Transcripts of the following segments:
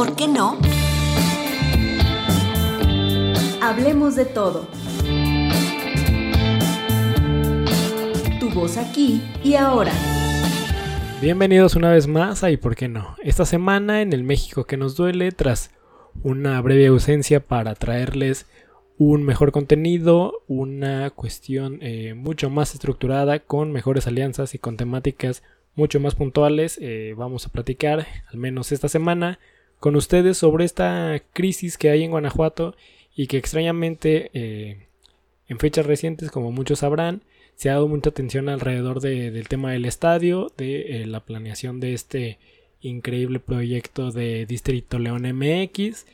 por qué no? Hablemos de todo. Tu voz aquí y ahora. Bienvenidos una vez más a ¿Y por qué no? Esta semana en el México que nos duele, tras una breve ausencia para traerles un mejor contenido, una cuestión eh, mucho más estructurada, con mejores alianzas y con temáticas mucho más puntuales. Eh, vamos a platicar, al menos esta semana, con ustedes sobre esta crisis que hay en Guanajuato y que extrañamente eh, en fechas recientes, como muchos sabrán, se ha dado mucha atención alrededor del tema del estadio, de la planeación de este increíble proyecto de Distrito León MX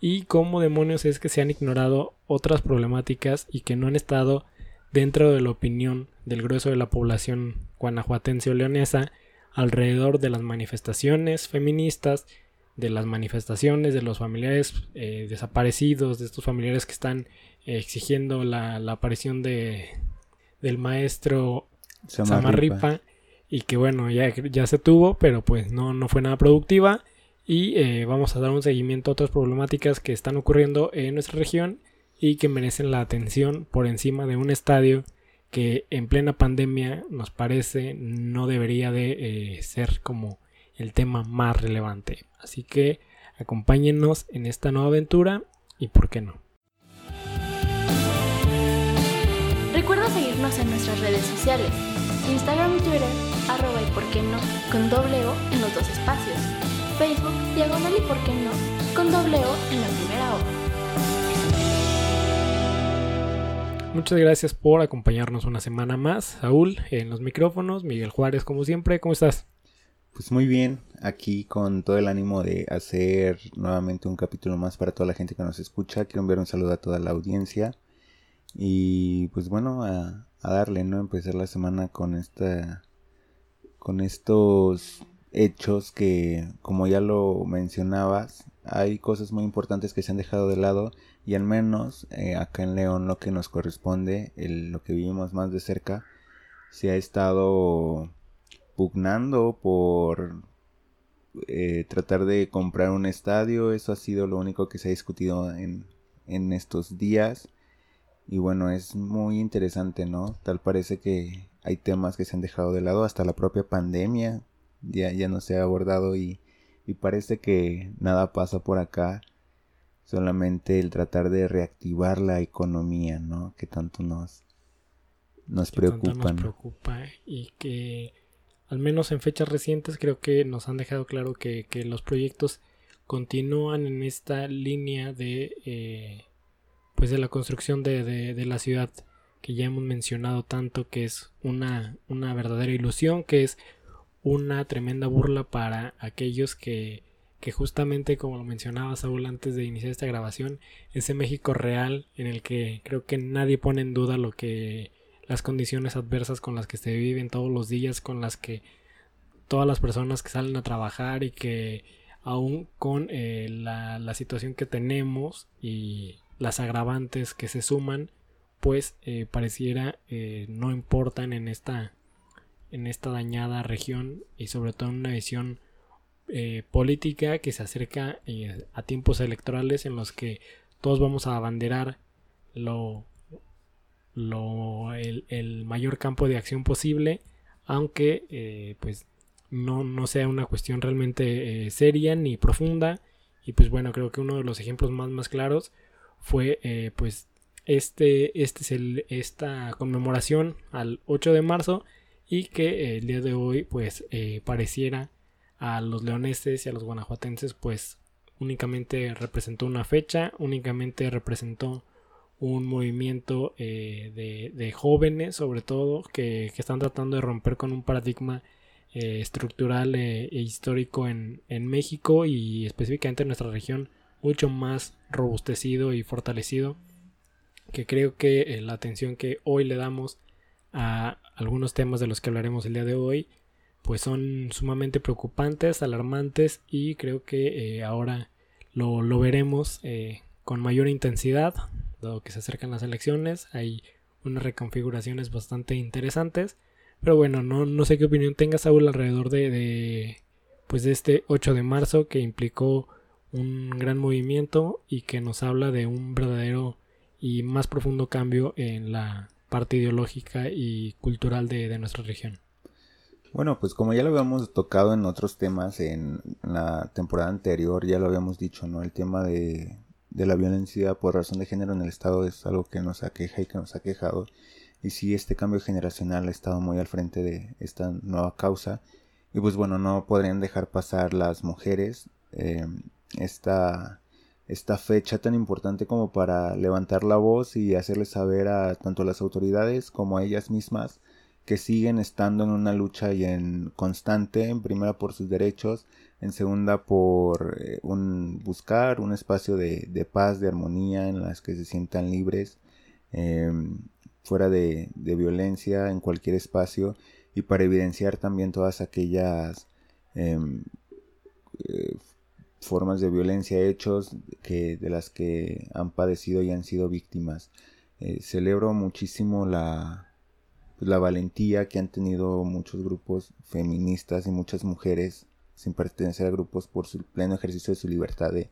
y cómo demonios es que se han ignorado otras problemáticas y que no han estado dentro de la opinión del grueso de la población guanajuatense o leonesa alrededor de las manifestaciones feministas, de las manifestaciones de los familiares eh, desaparecidos, de estos familiares que están eh, exigiendo la, aparición de del maestro Samarripa. y que bueno ya, ya se tuvo pero pues no, no fue nada productiva y eh, vamos a dar un seguimiento a otras problemáticas que están ocurriendo en nuestra región y que merecen la atención por encima de un estadio que en plena pandemia nos parece no debería de eh, ser como el tema más relevante. Así que acompáñennos en esta nueva aventura y por qué no. Recuerda seguirnos en nuestras redes sociales, Instagram y Twitter, arroba y por qué no, con doble O en los dos espacios. Facebook, diagonal y por qué no, con doble O en la primera O. Muchas gracias por acompañarnos una semana más. Saúl en los micrófonos, Miguel Juárez como siempre, ¿cómo estás? Pues muy bien, aquí con todo el ánimo de hacer nuevamente un capítulo más para toda la gente que nos escucha. Quiero enviar un saludo a toda la audiencia. Y pues bueno, a, darle, ¿no? Empezar la semana con esta. con estos hechos que, como ya lo mencionabas, hay cosas muy importantes que se han dejado de lado y al menos eh, acá en León lo que nos corresponde, lo que vivimos más de cerca, se ha estado pugnando por eh, tratar de comprar un estadio, eso ha sido lo único que se ha discutido en, en estos días y bueno, es muy interesante, ¿no? Tal parece que hay temas que se han dejado de lado, hasta la propia pandemia ya, ya no se ha abordado y, y parece que nada pasa por acá, solamente el tratar de reactivar la economía, ¿no? Que tanto nos, nos preocupa. Nos preocupa y que al menos en fechas recientes creo que nos han dejado claro que, que los proyectos continúan en esta línea de eh, pues de la construcción de, de, la ciudad que ya hemos mencionado tanto que es una, una verdadera ilusión que es una tremenda burla para aquellos que, que justamente como lo mencionaba Saúl antes de iniciar esta grabación, ese México real en el que creo que nadie pone en duda lo que las condiciones adversas con las que se viven todos los días, con las que todas las personas que salen a trabajar y que aún con eh, la, situación que tenemos y las agravantes que se suman, pues eh, pareciera eh, no importan en esta en esta dañada región y sobre todo en una visión política que se acerca a tiempos electorales en los que todos vamos a abanderar lo, lo el, mayor campo de acción posible aunque eh, pues no, no, sea una cuestión realmente seria ni profunda. Y pues bueno creo que uno de los ejemplos más más claros fue pues este este es el esta conmemoración al 8 de marzo y que eh, el día de hoy pues eh, pareciera a los leoneses y a los guanajuatenses pues únicamente representó una fecha, únicamente representó un movimiento eh, de, jóvenes sobre todo que, están tratando de romper con un paradigma estructural e histórico en, en, México y específicamente en nuestra región mucho más robustecido y fortalecido que creo que la atención que hoy le damos a algunos temas de los que hablaremos el día de hoy, pues son sumamente preocupantes, alarmantes y creo que eh, ahora lo, lo veremos eh, con mayor intensidad, dado que se acercan las elecciones, hay unas reconfiguraciones bastante interesantes, pero bueno, no, no sé qué opinión tenga Saúl alrededor de, de, pues de este 8 de marzo que implicó un gran movimiento y que nos habla de un verdadero y más profundo cambio en la parte ideológica y cultural de, nuestra región. Bueno, pues como ya lo habíamos tocado en otros temas en la temporada anterior, ya lo habíamos dicho, ¿no? El tema de, de la violencia por razón de género en el Estado es algo que nos aqueja y que nos ha quejado. Y sí, este cambio generacional ha estado muy al frente de esta nueva causa. Y pues bueno, no podrían dejar pasar las mujeres eh, esta, esta fecha tan importante como para levantar la voz y hacerles saber a tanto las autoridades como a ellas mismas que siguen estando en una lucha y en constante, en primera por sus derechos, en segunda por eh, un buscar un espacio de, paz, de armonía, en las que se sientan libres, em, fuera de, violencia, en cualquier espacio, y para evidenciar también todas aquellas em, eh, formas de violencia, hechos que, de las que han padecido y han sido víctimas. Eh, celebro muchísimo la, la valentía que han tenido muchos grupos feministas y muchas mujeres sin pertenecer a grupos por su pleno ejercicio de su libertad de,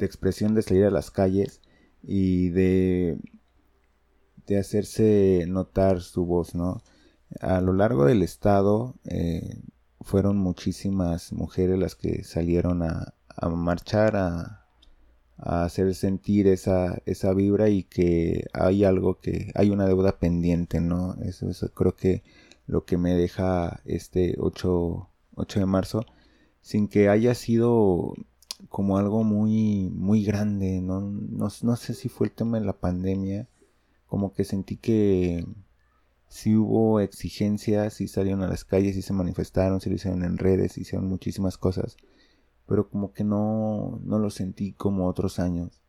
expresión, de salir a las calles y de, de hacerse notar su voz, ¿no? A lo largo del estado eh, fueron muchísimas mujeres las que salieron a, a marchar, a, hacer sentir esa, esa vibra y que hay algo que, hay una deuda pendiente, ¿no? Eso es creo que lo que me deja este 8, 8 de marzo, sin que haya sido como algo muy, muy grande, ¿no? No, no sé si fue el tema de la pandemia, como que sentí que si hubo exigencias, si salieron a las calles, si se manifestaron, si lo hicieron en redes, hicieron muchísimas cosas pero como que no, no lo sentí como otros años.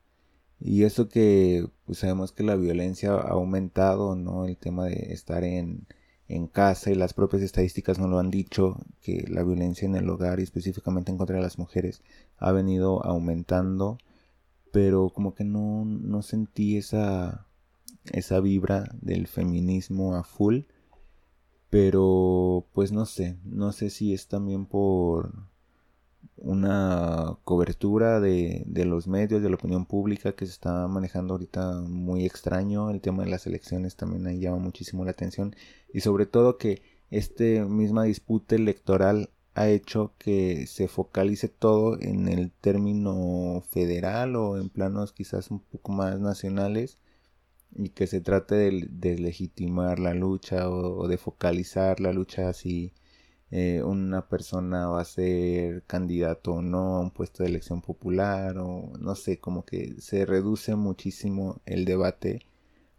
Y eso que pues sabemos que la violencia ha aumentado, ¿no? El tema de estar en, en casa y las propias estadísticas nos lo han dicho, que la violencia en el hogar y específicamente en contra de las mujeres ha venido aumentando, pero como que no, no sentí esa, esa vibra del feminismo a full, pero pues no sé, no sé si es también por una cobertura de, de, los medios, de la opinión pública que se está manejando ahorita muy extraño. El tema de las elecciones también ahí llama muchísimo la atención. Y sobre todo que este misma disputa electoral ha hecho que se focalice todo en el término federal o en planos quizás un poco más nacionales y que se trate de, legitimar la lucha o de focalizar la lucha así eh, una persona va a ser candidato o no a un puesto de elección popular o no sé, como que se reduce muchísimo el debate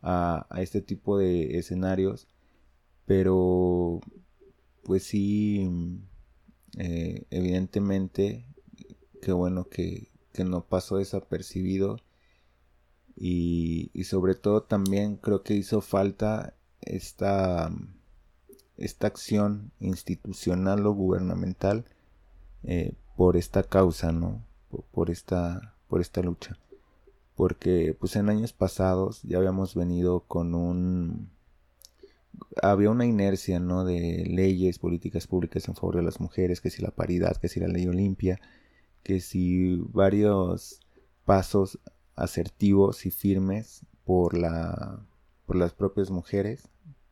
a, este tipo de escenarios, pero pues sí, eh, evidentemente, qué bueno que, que no pasó desapercibido y, y sobre todo también creo que hizo falta esta esta acción institucional o gubernamental eh, por esta causa, ¿no? Por, esta, por esta lucha. Porque pues en años pasados ya habíamos venido con un... Había una inercia, ¿no? De leyes, políticas públicas en favor de las mujeres, que si la paridad, que si la ley Olimpia, que si varios pasos asertivos y firmes por la por las propias mujeres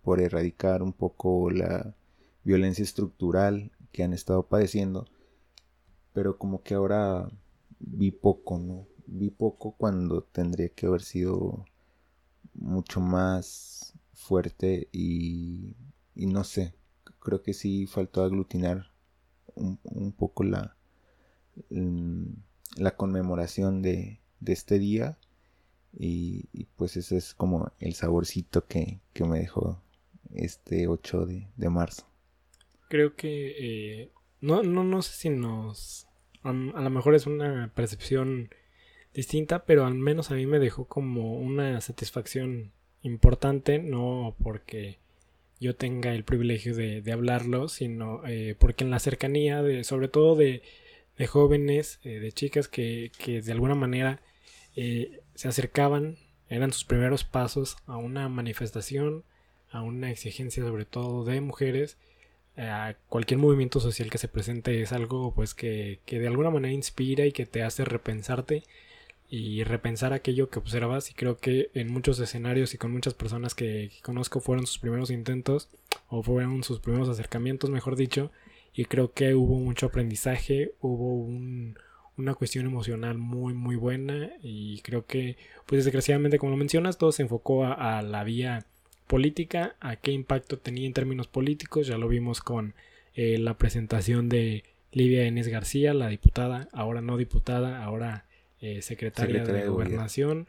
por erradicar un poco la violencia estructural que han estado padeciendo, pero como que ahora vi poco, ¿no? Vi poco cuando tendría que haber sido mucho más fuerte y, y no sé, creo que sí faltó aglutinar un, poco la, mm, la conmemoración de, de este día y, pues ese es como el saborcito que, que me dejó este 8 de, marzo. Creo que eh, no, no, no sé si nos... A, lo mejor es una percepción distinta, pero al menos a mí me dejó como una satisfacción importante, no porque yo tenga el privilegio de, hablarlo, sino eh, porque en la cercanía, de, sobre todo de, de jóvenes, eh, de chicas que, que, de alguna manera se acercaban, eran sus primeros pasos a una manifestación, a una exigencia sobre todo de mujeres, a cualquier movimiento social que se presente es algo pues que, que, de alguna manera inspira y que te hace repensarte y repensar aquello que observas. Y creo que en muchos escenarios y con muchas personas que, conozco fueron sus primeros intentos o fueron sus primeros acercamientos mejor dicho y creo que hubo mucho aprendizaje hubo una cuestión emocional muy muy buena y creo que pues desgraciadamente como lo mencionas todo se enfocó a la vía política, a qué impacto tenía en términos políticos, ya lo vimos con eh, la presentación de Livia Enes García, la diputada, ahora no diputada, ahora eh, secretaria, de, gobernación.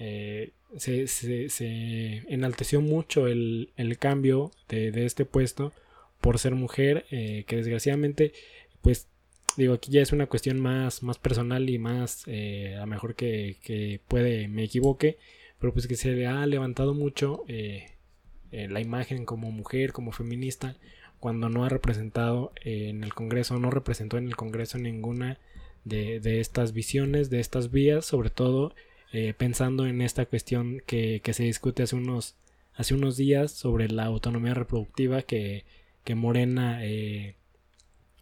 Eh, se, se, enalteció mucho el, cambio de, este puesto por ser mujer, que desgraciadamente, pues digo, aquí ya es una cuestión más, más personal y más, a lo mejor que, que, puede me equivoque, pero pues que se le ha levantado mucho eh, la imagen como mujer, como feminista, cuando no ha representado en el Congreso, no representó en el Congreso ninguna de, estas visiones, de estas vías, sobre todo eh, pensando en esta cuestión que, se discute hace unos, hace unos días sobre la autonomía reproductiva que, Morena eh,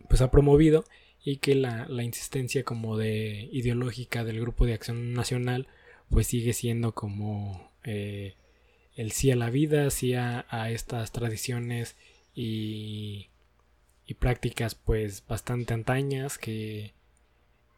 pues ha promovido y que la, la, insistencia como de ideológica del grupo de acción nacional pues sigue siendo como el sí a la vida, sí a, estas tradiciones y, y, prácticas pues bastante antañas que,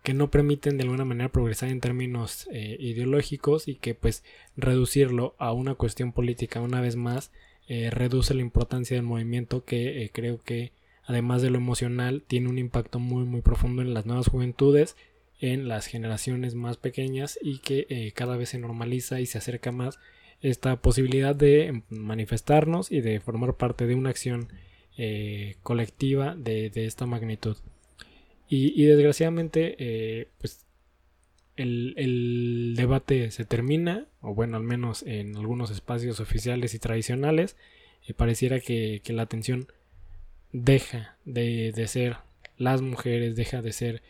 que, no permiten de alguna manera progresar en términos eh, ideológicos y que pues reducirlo a una cuestión política una vez más eh, reduce la importancia del movimiento que eh, creo que además de lo emocional tiene un impacto muy muy profundo en las nuevas juventudes en las generaciones más pequeñas y que cada vez se normaliza y se acerca más esta posibilidad de manifestarnos y de formar parte de una acción eh, colectiva de, esta magnitud. Y, desgraciadamente, eh, pues el, debate se termina, o bueno, al menos en algunos espacios oficiales y tradicionales, eh, pareciera que, la atención deja de, ser las mujeres, deja de ser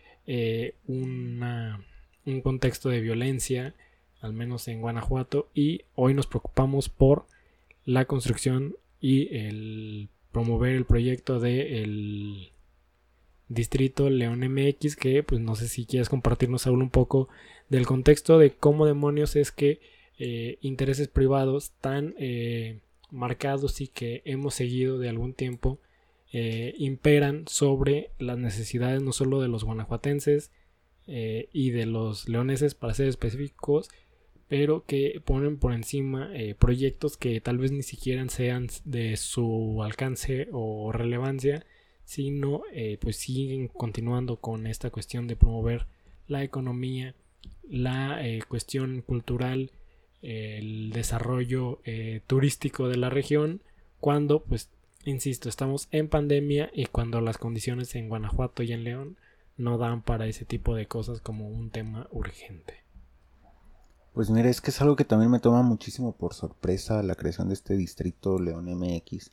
una, un contexto de violencia al menos en Guanajuato, y hoy nos preocupamos por la construcción y el promover el proyecto del el distrito León MX, que pues no sé si quieres compartirnos aún un poco del contexto de cómo demonios es que eh, intereses privados tan eh, marcados y que hemos seguido de algún tiempo eh, imperan sobre las necesidades no solo de los guanajuatenses y de los leoneses para ser específicos pero que ponen por encima eh, proyectos que tal vez ni siquiera sean de su alcance o relevancia, sino eh, pues siguen continuando con esta cuestión de promover la economía, la eh, cuestión cultural, el desarrollo turístico de la región, cuando pues insisto, estamos en pandemia y cuando las condiciones en Guanajuato y en León no dan para ese tipo de cosas como un tema urgente. Pues mira, es que es algo que también me toma muchísimo por sorpresa la creación de este distrito León MX.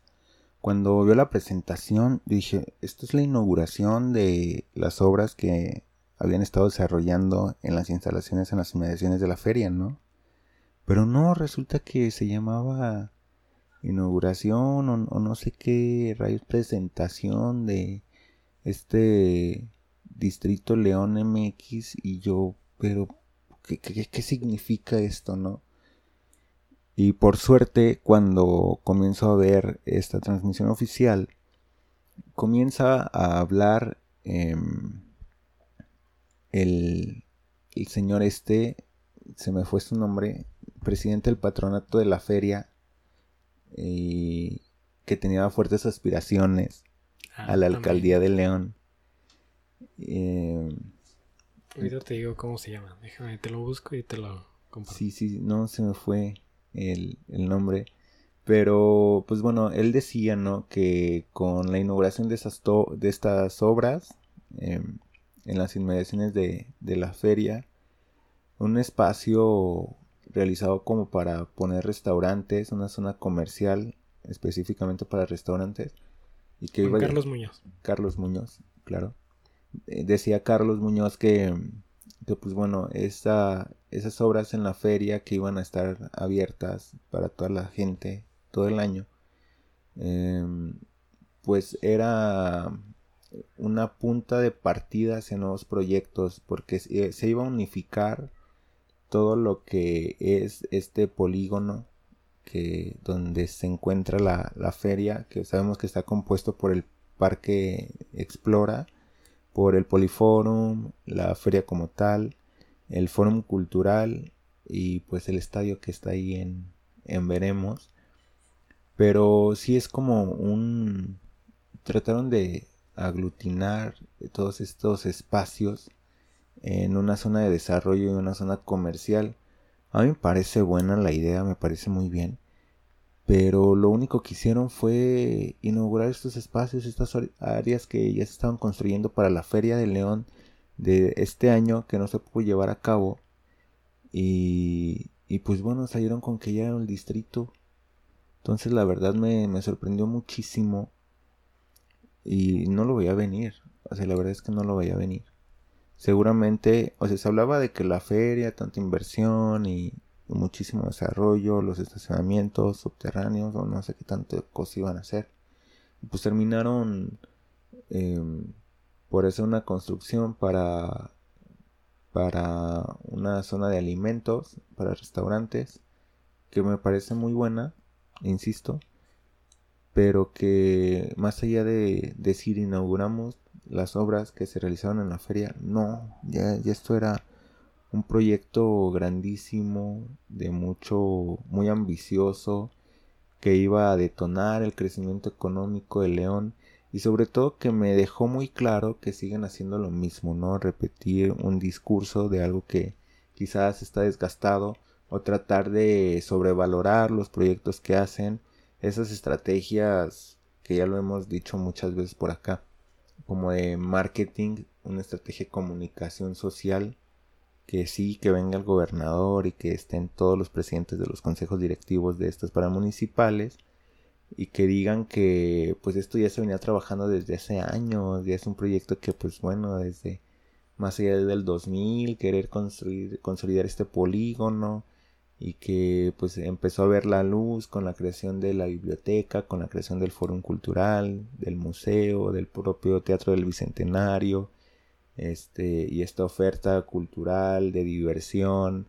Cuando vio la presentación, dije, esto es la inauguración de las obras que habían estado desarrollando en las instalaciones en las inmediaciones de la feria, ¿no? Pero no, resulta que se llamaba inauguración o, o no sé qué rayos presentación de este distrito León MX y yo, pero ¿qué, significa esto, no? Y por suerte, cuando comienzo a ver esta transmisión oficial, comienza a hablar em, el, el, señor este, se me fue su nombre, presidente del patronato de la feria, y que tenía fuertes aspiraciones ah, a la alcaldía de León. Eh, Ahorita te digo cómo se llama. Déjame, te lo busco y te lo comparto. Sí, sí, no se me fue el, nombre. Pero, pues bueno, él decía, ¿no? Que con la inauguración de, esas de estas obras em, en las inmediaciones de, de la feria, un espacio realizado como para poner restaurantes, una zona comercial específicamente para restaurantes. Y que iba Carlos Muñoz. Carlos Muñoz, claro. Eh, decía Carlos Muñoz que, pues bueno, esa, esas obras en la feria que iban a estar abiertas para toda la gente todo el año, em, pues era una punta de partida hacia nuevos proyectos porque se iba a unificar todo lo que es este polígono que donde se encuentra la, la feria que sabemos que está compuesto por el parque explora por el poliforum la feria como tal el forum cultural y pues el estadio que está ahí en, en veremos pero sí es como un trataron de aglutinar todos estos espacios en una zona de desarrollo y una zona comercial. A mí me parece buena la idea, me parece muy bien. Pero lo único que hicieron fue inaugurar estos espacios, estas áreas que ya se estaban construyendo para la Feria de León de este año que no se pudo llevar a cabo. Y, y pues bueno, salieron con que ya era el distrito. Entonces la verdad me, me sorprendió muchísimo y no lo veía venir. O sea, la verdad es que no lo veía venir. Seguramente, o sea, se hablaba de que la feria, tanta inversión y muchísimo desarrollo, los estacionamientos subterráneos o no sé qué tanto cosas iban a hacer. Pues terminaron em, por hacer una construcción para para una zona de alimentos, para restaurantes, que me parece muy buena, insisto pero que más allá de decir inauguramos las obras que se realizaron en la feria, no, ya, ya esto era un proyecto grandísimo, de mucho, muy ambicioso, que iba a detonar el crecimiento económico de León y sobre todo que me dejó muy claro que siguen haciendo lo mismo, ¿no? Repetir un discurso de algo que quizás está desgastado o tratar de sobrevalorar los proyectos que hacen esas estrategias que ya lo hemos dicho muchas veces por acá, como de marketing, una estrategia de comunicación social, que sí, que venga el gobernador y que estén todos los presidentes de los consejos directivos de estas paramunicipales y que digan que pues esto ya se venía trabajando desde hace años, ya es un proyecto que pues bueno, desde más allá del 2000, querer construir, consolidar este polígono, y que pues empezó a ver la luz con la creación de la biblioteca, con la creación del foro cultural, del museo, del propio Teatro del Bicentenario, este, y esta oferta cultural, de diversión,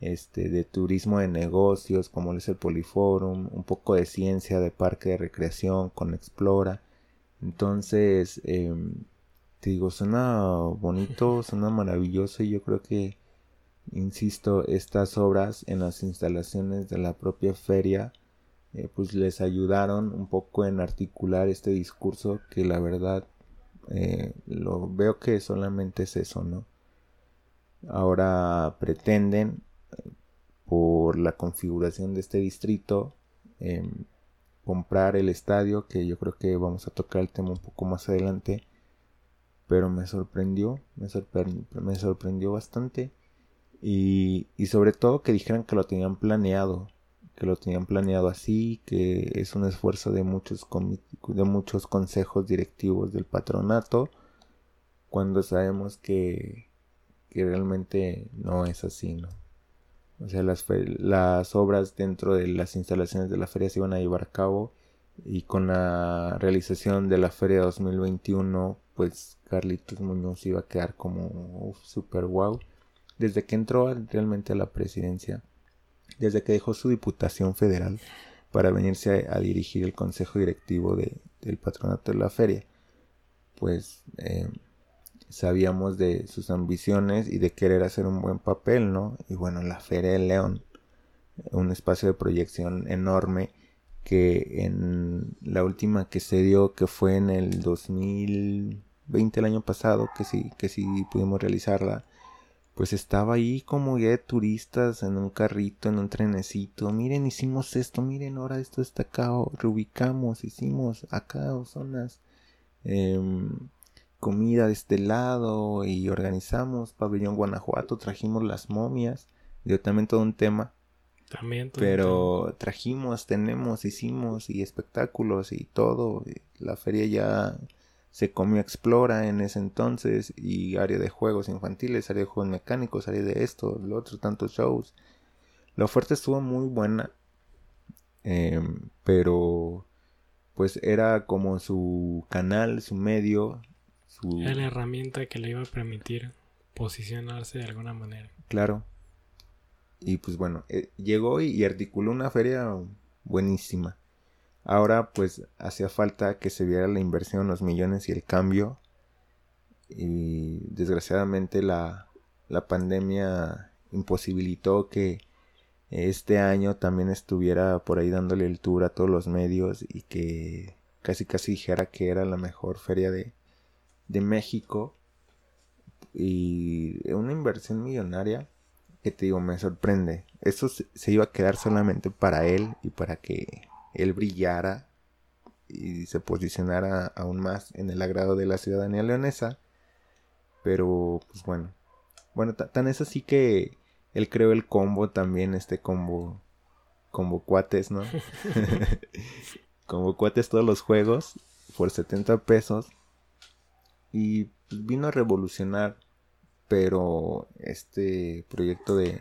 este, de turismo de negocios, como es el Poliforum, un poco de ciencia, de parque de recreación con Explora. Entonces, em, te digo, suena bonito, suena maravilloso y yo creo que insisto, estas obras en las instalaciones de la propia feria, eh, pues les ayudaron un poco en articular este discurso que la verdad eh, lo veo que solamente es eso, ¿no? Ahora pretenden, por la configuración de este distrito, em, comprar el estadio, que yo creo que vamos a tocar el tema un poco más adelante, pero me sorprendió, me, sorprendió bastante y sobre todo que dijeran que lo tenían planeado, que lo tenían planeado así, que es un esfuerzo de muchos, de muchos consejos directivos del patronato, cuando sabemos que, que realmente no es así, ¿no? O sea, las, las obras dentro de las instalaciones de la feria se iban a llevar a cabo y con la realización de la feria 2021, pues Carlitos Muñoz iba a quedar como super wow desde que entró realmente a la presidencia, desde que dejó su diputación federal para venirse a, dirigir el consejo directivo del patronato de la feria, pues eh, sabíamos de sus ambiciones y de querer hacer un buen papel, ¿no? Y bueno, la Feria de León, un espacio de proyección enorme que en la última que se dio, que fue en el 2020, el año pasado, que sí, que sí pudimos realizarla, pues estaba ahí como guía de turistas en un carrito, en un trenecito. Miren, hicimos esto, miren, ahora esto está acá, reubicamos, hicimos acá zonas, em, comida de este lado y organizamos pabellón Guanajuato, trajimos las momias, dio también todo un tema. También. pero trajimos, tenemos, hicimos y espectáculos y todo. La feria ya se comió Explora en ese entonces y área de juegos infantiles, área de juegos mecánicos, área de esto, lo otro, tantos shows. La oferta estuvo muy buena, em, pero pues era como su canal, su medio, su... Era la herramienta que le iba a permitir posicionarse de alguna manera. Claro. Y pues bueno, eh, llegó y, y articuló una feria buenísima. Ahora pues hacía falta que se viera la inversión, los millones y el cambio. Y desgraciadamente la, la pandemia imposibilitó que este año también estuviera por ahí dándole el tour a todos los medios y que casi casi dijera que era la mejor feria de, de México y una inversión millonaria que te digo me sorprende eso se, se iba a quedar solamente para él y para que él brillara y se posicionara aún más en el agrado de la ciudadanía leonesa pero pues bueno bueno tan es así que él creó el combo también, este combo. Combo cuates, ¿no? combo cuates todos los juegos por 70 pesos. Y pues, vino a revolucionar. Pero este proyecto de.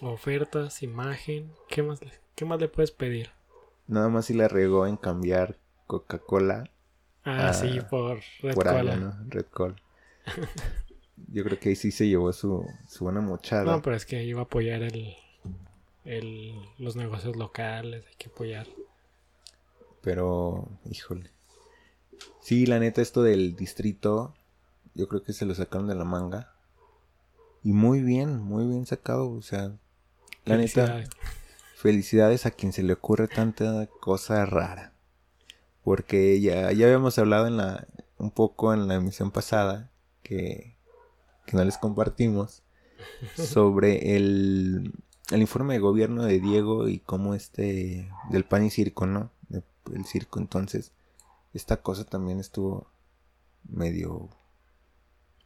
Ofertas, imagen. ¿Qué más, qué más le puedes pedir? Nada más si la regó en cambiar Coca-Cola. Ah, sí, por Red Cola. ¿no? Red Cola. yo creo que ahí sí se llevó su, su buena mochada. No, pero es que iba a apoyar el, el, los negocios locales, hay que apoyar. Pero, híjole. Sí, la neta, esto del distrito, yo creo que se lo sacaron de la manga. Y muy bien, muy bien sacado. O sea, la neta, felicidades a quien se le ocurre tanta cosa rara. Porque ya, ya habíamos hablado en la, un poco en la emisión pasada que que no les compartimos sobre el, el informe de gobierno de Diego y cómo este del pan y circo, ¿no? el circo entonces esta cosa también estuvo medio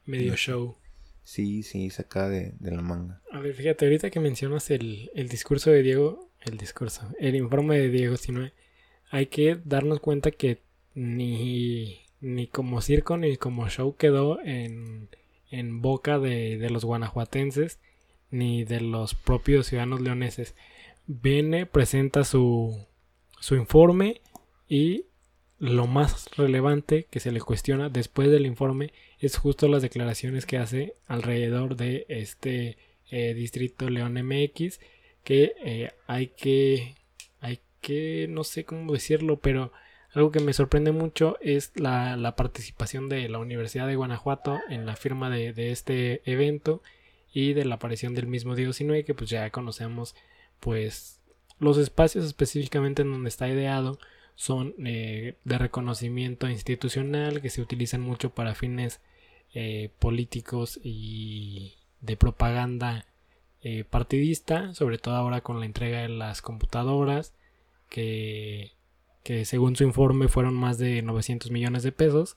medio show. Sí, sí, sacada de, de, la manga. A ver, fíjate, ahorita que mencionas el, el discurso de Diego, el discurso, el informe de Diego, sino hay que darnos cuenta que ni, ni como circo ni como show quedó en, en boca de, los guanajuatenses ni de los propios ciudadanos leoneses. Viene, presenta su, su informe y lo más relevante que se le cuestiona después del informe es justo las declaraciones que hace alrededor de este eh, distrito León MX que eh, hay que hay que no sé cómo decirlo pero algo que me sorprende mucho es la, participación de la Universidad de Guanajuato en la firma de, este evento y de la aparición del mismo Diego Sinue que pues ya conocemos pues los espacios específicamente en donde está ideado son eh, de reconocimiento institucional que se utilizan mucho para fines eh, políticos y de propaganda eh, partidista, sobre todo ahora con la entrega de las computadoras que que según su informe fueron más de 900 millones de pesos.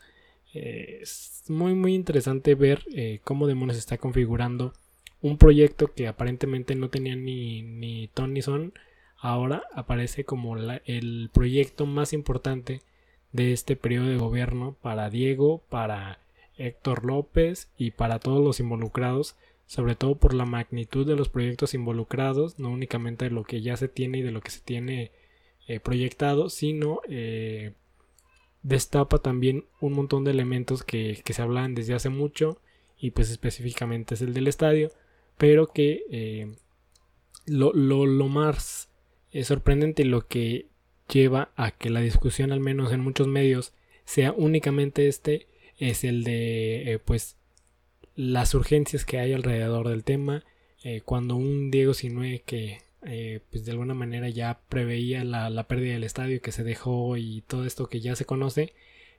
Es muy muy interesante ver cómo demonios está configurando un proyecto que aparentemente no tenía ni, ni ton ni son. Ahora aparece como el proyecto más importante de este periodo de gobierno para Diego, para Héctor López y para todos los involucrados, sobre todo por la magnitud de los proyectos involucrados, no únicamente de lo que ya se tiene y de lo que se tiene eh, proyectado, sino eh, destapa también un montón de elementos que, se hablan desde hace mucho y pues específicamente es el del estadio, pero que eh, lo, más sorprendente lo que lleva a que la discusión al menos en muchos medios sea únicamente este es el de pues las urgencias que hay alrededor del tema cuando un Diego Sinue que eh, pues de alguna manera ya preveía la, pérdida del estadio que se dejó y todo esto que ya se conoce.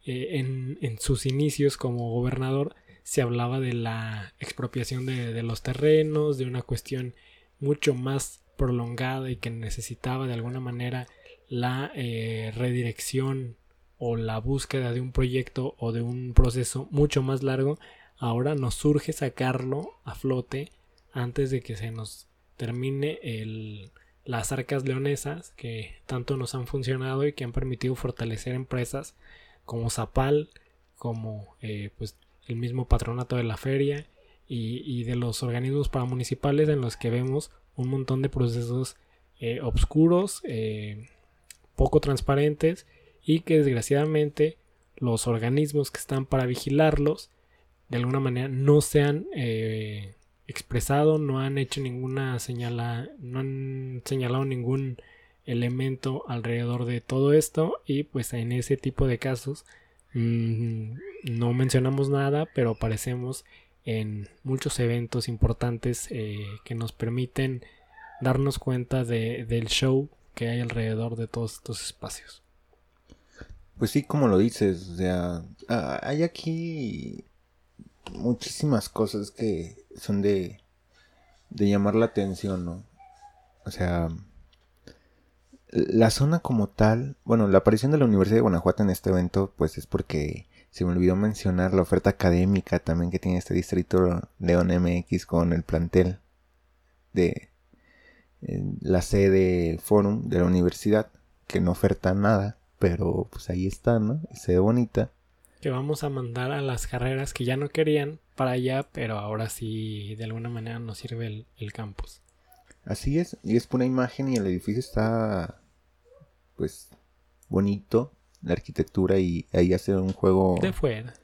Eh, en, sus inicios como gobernador se hablaba de la expropiación de, los terrenos, de una cuestión mucho más prolongada y que necesitaba de alguna manera la eh, redirección o la búsqueda de un proyecto o de un proceso mucho más largo. Ahora nos surge sacarlo a flote antes de que se nos termine las arcas leonesas que tanto nos han funcionado y que han permitido fortalecer empresas como Zapal, como eh, pues el mismo patronato de la feria y, de los organismos paramunicipales en los que vemos un montón de procesos eh, obscuros, eh, poco transparentes y que desgraciadamente los organismos que están para vigilarlos de alguna manera no se han eh, expresado, no han hecho ninguna señala, no han señalado ningún elemento alrededor de todo esto y pues en ese tipo de casos mm, no mencionamos nada pero aparecemos en muchos eventos importantes eh, que nos permiten darnos cuenta de, del show que hay alrededor de todos estos espacios. Pues sí, como lo dices, o sea, ah, hay aquí muchísimas cosas que son de, de llamar la atención, ¿no? O sea, la zona como tal, bueno, la aparición de la Universidad de Guanajuato en este evento, pues es porque se me olvidó mencionar la oferta académica también que tiene este distrito León MX con el plantel de la sede Forum de la universidad, que no oferta nada, pero pues ahí está, ¿no? Se ve bonita. Que vamos a mandar a las carreras que ya no querían para allá, pero ahora sí de alguna manera nos sirve el, el campus. Así es, y es pura imagen y el edificio está pues bonito, la arquitectura y ahí hace un juego de fuera.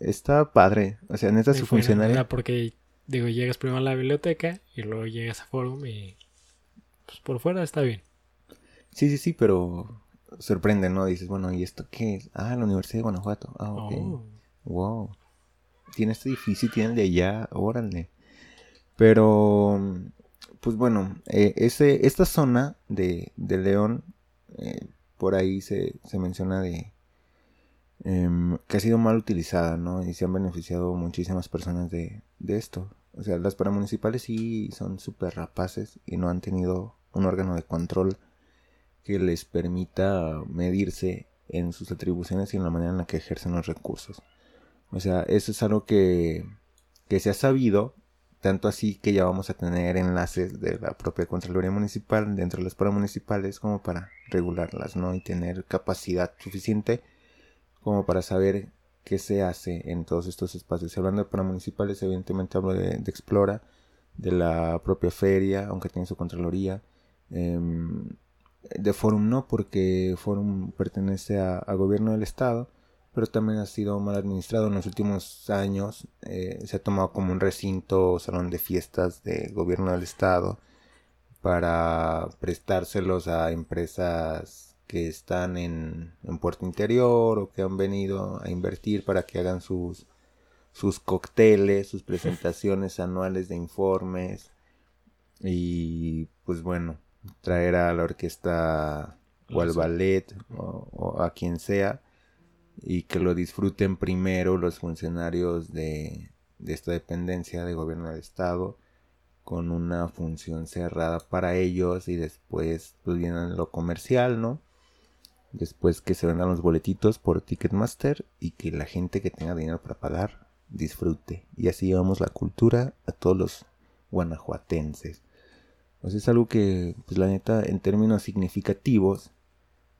Está padre, o sea, neta su funcionaria. Porque digo, llegas primero a la biblioteca y luego llegas a forum y pues por fuera está bien. Sí, sí, sí, pero sorprende, ¿no? Dices, bueno, ¿y esto qué es? Ah, la Universidad de Guanajuato. Ah, ok. Oh. Wow. Tiene este edificio, tiene el de allá, órale. Pero, pues bueno, eh, ese, esta zona de, de León, eh, por ahí se, se menciona de em, que ha sido mal utilizada, ¿no? Y se han beneficiado muchísimas personas de, de esto. O sea, las paramunicipales sí son súper rapaces y no han tenido un órgano de control que les permita medirse en sus atribuciones y en la manera en la que ejercen los recursos. O sea, eso es algo que, que se ha sabido, tanto así que ya vamos a tener enlaces de la propia Contraloría Municipal dentro de las paramunicipales como para regularlas, ¿no? Y tener capacidad suficiente como para saber qué se hace en todos estos espacios. hablando de paramunicipales, evidentemente hablo de, Explora, de la propia feria, aunque tiene su Contraloría. Em, de Forum no, porque Forum pertenece a, gobierno del Estado, pero también ha sido mal administrado en los últimos años. Eh, se ha tomado como un recinto salón de fiestas de gobierno del Estado para prestárselos a empresas que están en, en Puerto Interior o que han venido a invertir para que hagan sus, sus cócteles, sus presentaciones anuales de informes. Y pues bueno, traer a la orquesta o al ballet o, a quien sea y que lo disfruten primero los funcionarios de, de esta dependencia de gobierno del estado con una función cerrada para ellos y después pues viene lo comercial, ¿no? Después que se vendan los boletitos por Ticketmaster y que la gente que tenga dinero para pagar disfrute. Y así llevamos la cultura a todos los guanajuatenses. Pues es algo que, pues la neta, en términos significativos,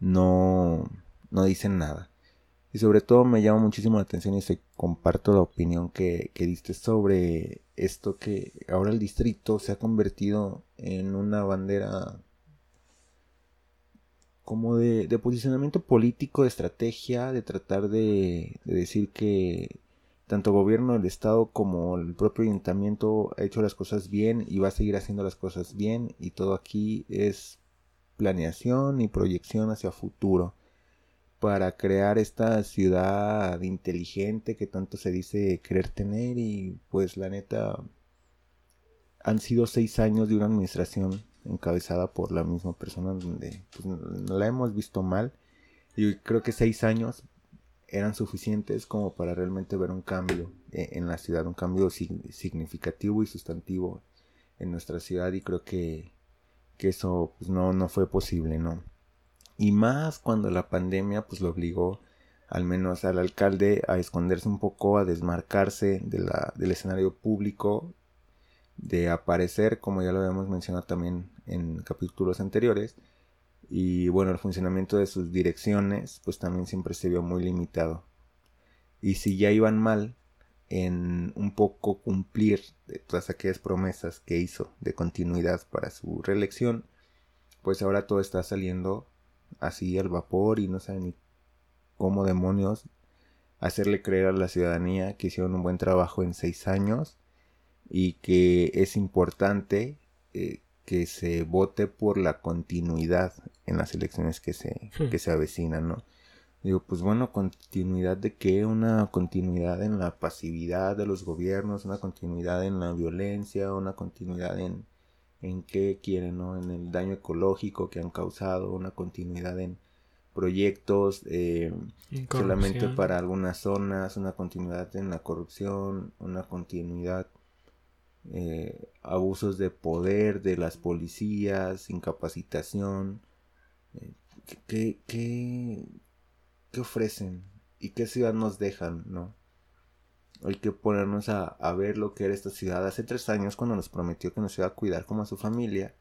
no, no dicen nada. Y sobre todo me llama muchísimo la atención y se comparto la opinión que, que diste sobre esto que ahora el distrito se ha convertido en una bandera como de, posicionamiento político, de estrategia, de tratar de, de decir que tanto gobierno del estado como el propio ayuntamiento ha hecho las cosas bien y va a seguir haciendo las cosas bien y todo aquí es planeación y proyección hacia futuro para crear esta ciudad inteligente que tanto se dice querer tener y pues la neta han sido seis años de una administración encabezada por la misma persona donde pues, la hemos visto mal y creo que seis años eran suficientes como para realmente ver un cambio eh, en la ciudad, un cambio significativo y sustantivo en nuestra ciudad y creo que, que eso pues, no, no fue posible, ¿no? Y más cuando la pandemia pues lo obligó al menos al alcalde a esconderse un poco, a desmarcarse de la, del escenario público, de aparecer, como ya lo habíamos mencionado también en capítulos anteriores, y bueno, el funcionamiento de sus direcciones pues también siempre se vio muy limitado. Y si ya iban mal en un poco cumplir todas aquellas promesas que hizo de continuidad para su reelección, pues ahora todo está saliendo así al vapor y no saben ni cómo demonios hacerle creer a la ciudadanía que hicieron un buen trabajo en seis años y que es importante eh, que se vote por la continuidad en las elecciones que se, Hmm. que se avecinan, ¿no? Digo, pues bueno, continuidad de qué? Una continuidad en la pasividad de los gobiernos, una continuidad en la violencia, una continuidad en, en qué quieren, ¿no? En el daño ecológico que han causado, una continuidad en proyectos eh, En solamente para algunas zonas, una continuidad en la corrupción, una continuidad eh, abusos de poder de las policías, incapacitación. eh, ¿qué, qué, qué, qué ofrecen? ¿Y qué ciudad nos dejan? ¿no? Hay que ponernos a, a ver lo que era esta ciudad hace tres años cuando nos prometió que nos iba a cuidar como a su familia.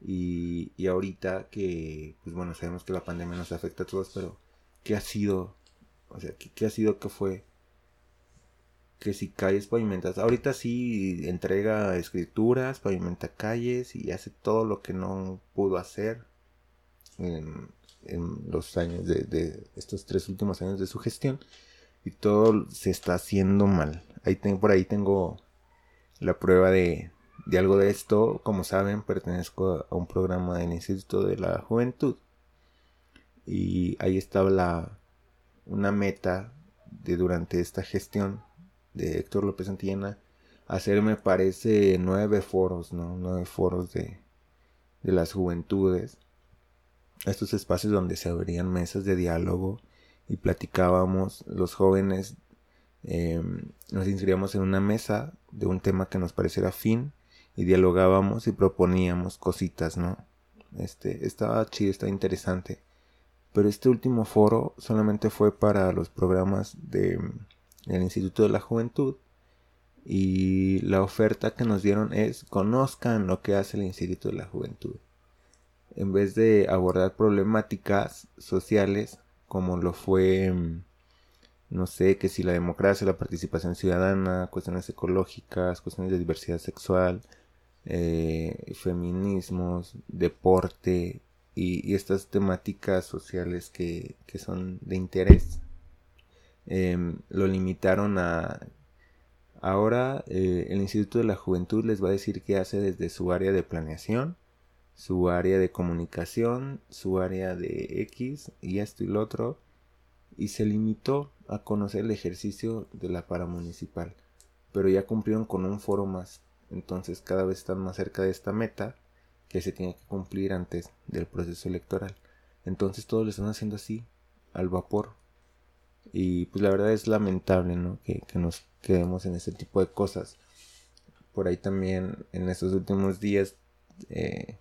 Y, y ahorita que, pues bueno, sabemos que la pandemia nos afecta a todos, pero ¿qué ha sido? O sea, ¿qué, qué ha sido que fue? Que si calles pavimentas, ahorita sí entrega escrituras, pavimenta calles y hace todo lo que no pudo hacer en, en los años de, de estos tres últimos años de su gestión y todo se está haciendo mal. Ahí tengo, por ahí tengo la prueba de, de algo de esto. Como saben, pertenezco a un programa del Instituto de la Juventud. Y ahí estaba la, una meta de durante esta gestión de Héctor López Santillana hacer me parece nueve foros, ¿no? Nueve foros de, de las juventudes. Estos espacios donde se abrían mesas de diálogo y platicábamos los jóvenes eh, nos inscribíamos en una mesa de un tema que nos pareciera fin y dialogábamos y proponíamos cositas, ¿no? Este, estaba chido, estaba interesante. Pero este último foro solamente fue para los programas de, del Instituto de la Juventud y la oferta que nos dieron es conozcan lo que hace el Instituto de la Juventud. En vez de abordar problemáticas sociales como lo fue no sé, que si la democracia, la participación ciudadana, cuestiones ecológicas, cuestiones de diversidad sexual, eh, feminismos, deporte y, estas temáticas sociales que, que son de interés, eh, lo limitaron a... Ahora eh, el Instituto de la Juventud les va a decir qué hace desde su área de planeación, su área de comunicación, su área de X y esto y lo otro, y se limitó a conocer el ejercicio de la paramunicipal, pero ya cumplieron con un foro más, entonces cada vez están más cerca de esta meta que se tiene que cumplir antes del proceso electoral. Entonces todos lo están haciendo así, al vapor. Y pues la verdad es lamentable, ¿no? Que, que nos quedemos en ese tipo de cosas. Por ahí también en estos últimos días eh,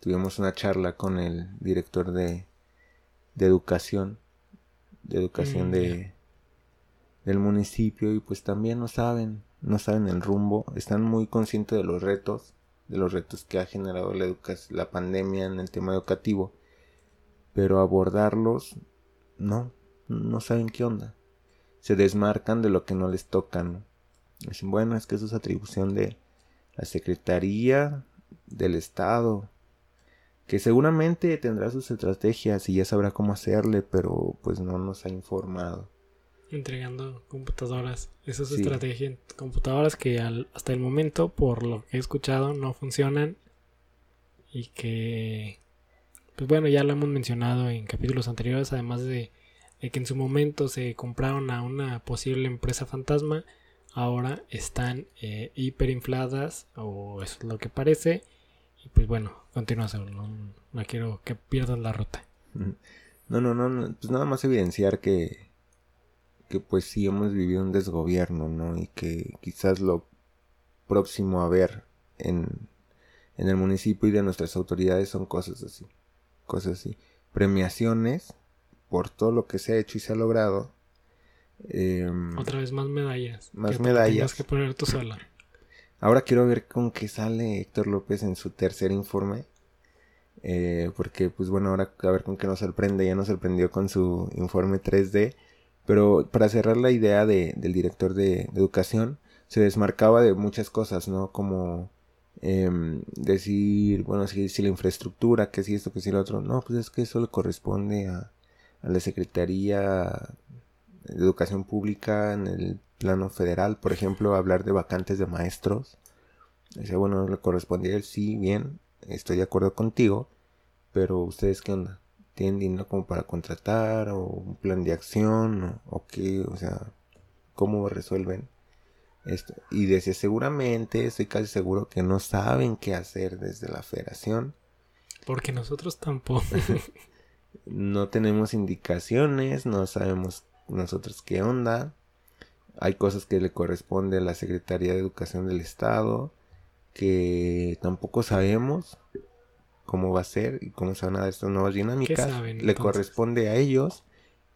tuvimos una charla con el director de, de educación de educación Mm, de del municipio y pues también no saben no saben el rumbo están muy conscientes de los retos de los retos que ha generado la la pandemia en el tema educativo pero abordarlos no no saben qué onda se desmarcan de lo que no les toca ¿no? dicen bueno es que eso es atribución de la secretaría del estado que seguramente tendrá sus estrategias y ya sabrá cómo hacerle, pero pues no nos ha informado. Entregando computadoras. Esa es su Sí. estrategia. Computadoras que al- hasta el momento, por lo que he escuchado, no funcionan. Y que, pues bueno, ya lo hemos mencionado en capítulos anteriores, además de, de que en su momento se compraron a una posible empresa fantasma. Ahora están eh, hiperinfladas, o eso es lo que parece. Y pues bueno, continúa, no, no quiero que pierdas la ruta. No, no, no, no, pues nada más evidenciar que, que pues sí hemos vivido un desgobierno, ¿no? Y que quizás lo próximo a ver en, en el municipio y de nuestras autoridades son cosas así, cosas así. Premiaciones por todo lo que se ha hecho y se ha logrado. Em, Otra vez más medallas. Más que medallas. Que poner tú sola. Ahora quiero ver con qué sale Héctor López en su tercer informe. Eh, porque, pues bueno, ahora a ver con qué nos sorprende. Ya nos sorprendió con su informe 3D. Pero para cerrar la idea de- del director de, educación, se desmarcaba de muchas cosas, ¿no? Como em, decir, bueno, si, si la infraestructura, que si esto, que si lo otro. No, pues es que eso le corresponde a, a la Secretaría de Educación Pública en el plano federal, por ejemplo, hablar de vacantes de maestros. Dice, bueno, le correspondía él, sí, bien, estoy de acuerdo contigo, pero ustedes qué onda? ¿Tienen dinero como para contratar o un plan de acción o, o qué? O sea, ¿cómo resuelven esto? Y decía, seguramente, estoy casi seguro que no saben qué hacer desde la federación. Porque nosotros tampoco. no tenemos indicaciones, no sabemos nosotros qué onda. Hay cosas que le corresponde a la Secretaría de Educación del Estado que tampoco sabemos cómo va a ser y cómo se van a dar estas nuevas dinámicas. saben, le corresponde a ellos,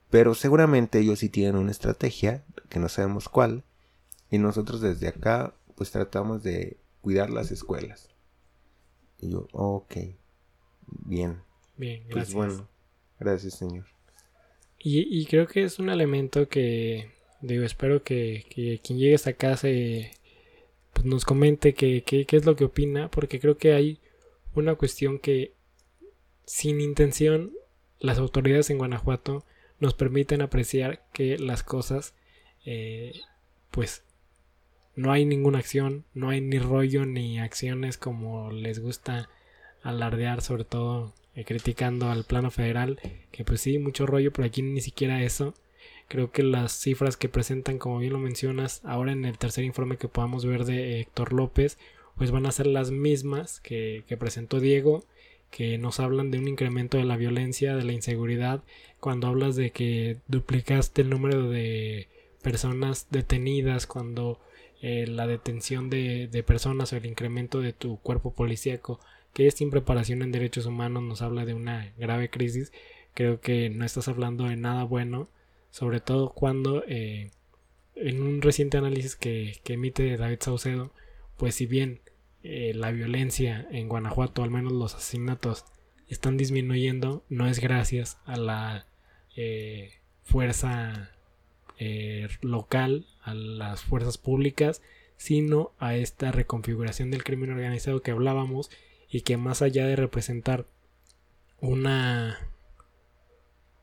pero seguramente ellos sí tienen una estrategia que no sabemos cuál y nosotros desde acá pues tratamos de cuidar las escuelas. Y yo, ok, bien, Bien, pues gracias. bueno, gracias señor. Y, y creo que es un elemento que, digo, espero que, que quien llegue hasta acá se, pues nos comente que, que- qué es lo que opina, porque creo que hay una cuestión que sin intención las autoridades en Guanajuato nos permiten apreciar que las cosas, eh, pues, no hay ninguna acción, no hay ni rollo ni acciones como les gusta alardear, sobre todo eh, criticando al plano federal, que pues sí, mucho rollo, pero aquí ni siquiera eso. Creo que las cifras que presentan, como bien lo mencionas, ahora en el tercer informe que podamos ver de Héctor López, pues van a ser las mismas que, presentó Diego, que nos hablan de un incremento de la violencia, de la inseguridad, cuando hablas de que duplicaste el número de personas detenidas, cuando eh, la detención de, de personas o el incremento de tu cuerpo policíaco, que es sin preparación en derechos humanos, nos habla de una grave crisis, creo que no estás hablando de nada bueno, sobre todo cuando eh, en un reciente análisis que, emite David Saucedo, pues si bien eh, la violencia en Guanajuato, al menos los asesinatos, están disminuyendo, no es gracias a la eh, fuerza local, a las fuerzas públicas, sino a esta reconfiguración del crimen organizado que hablábamos y que más allá de representar una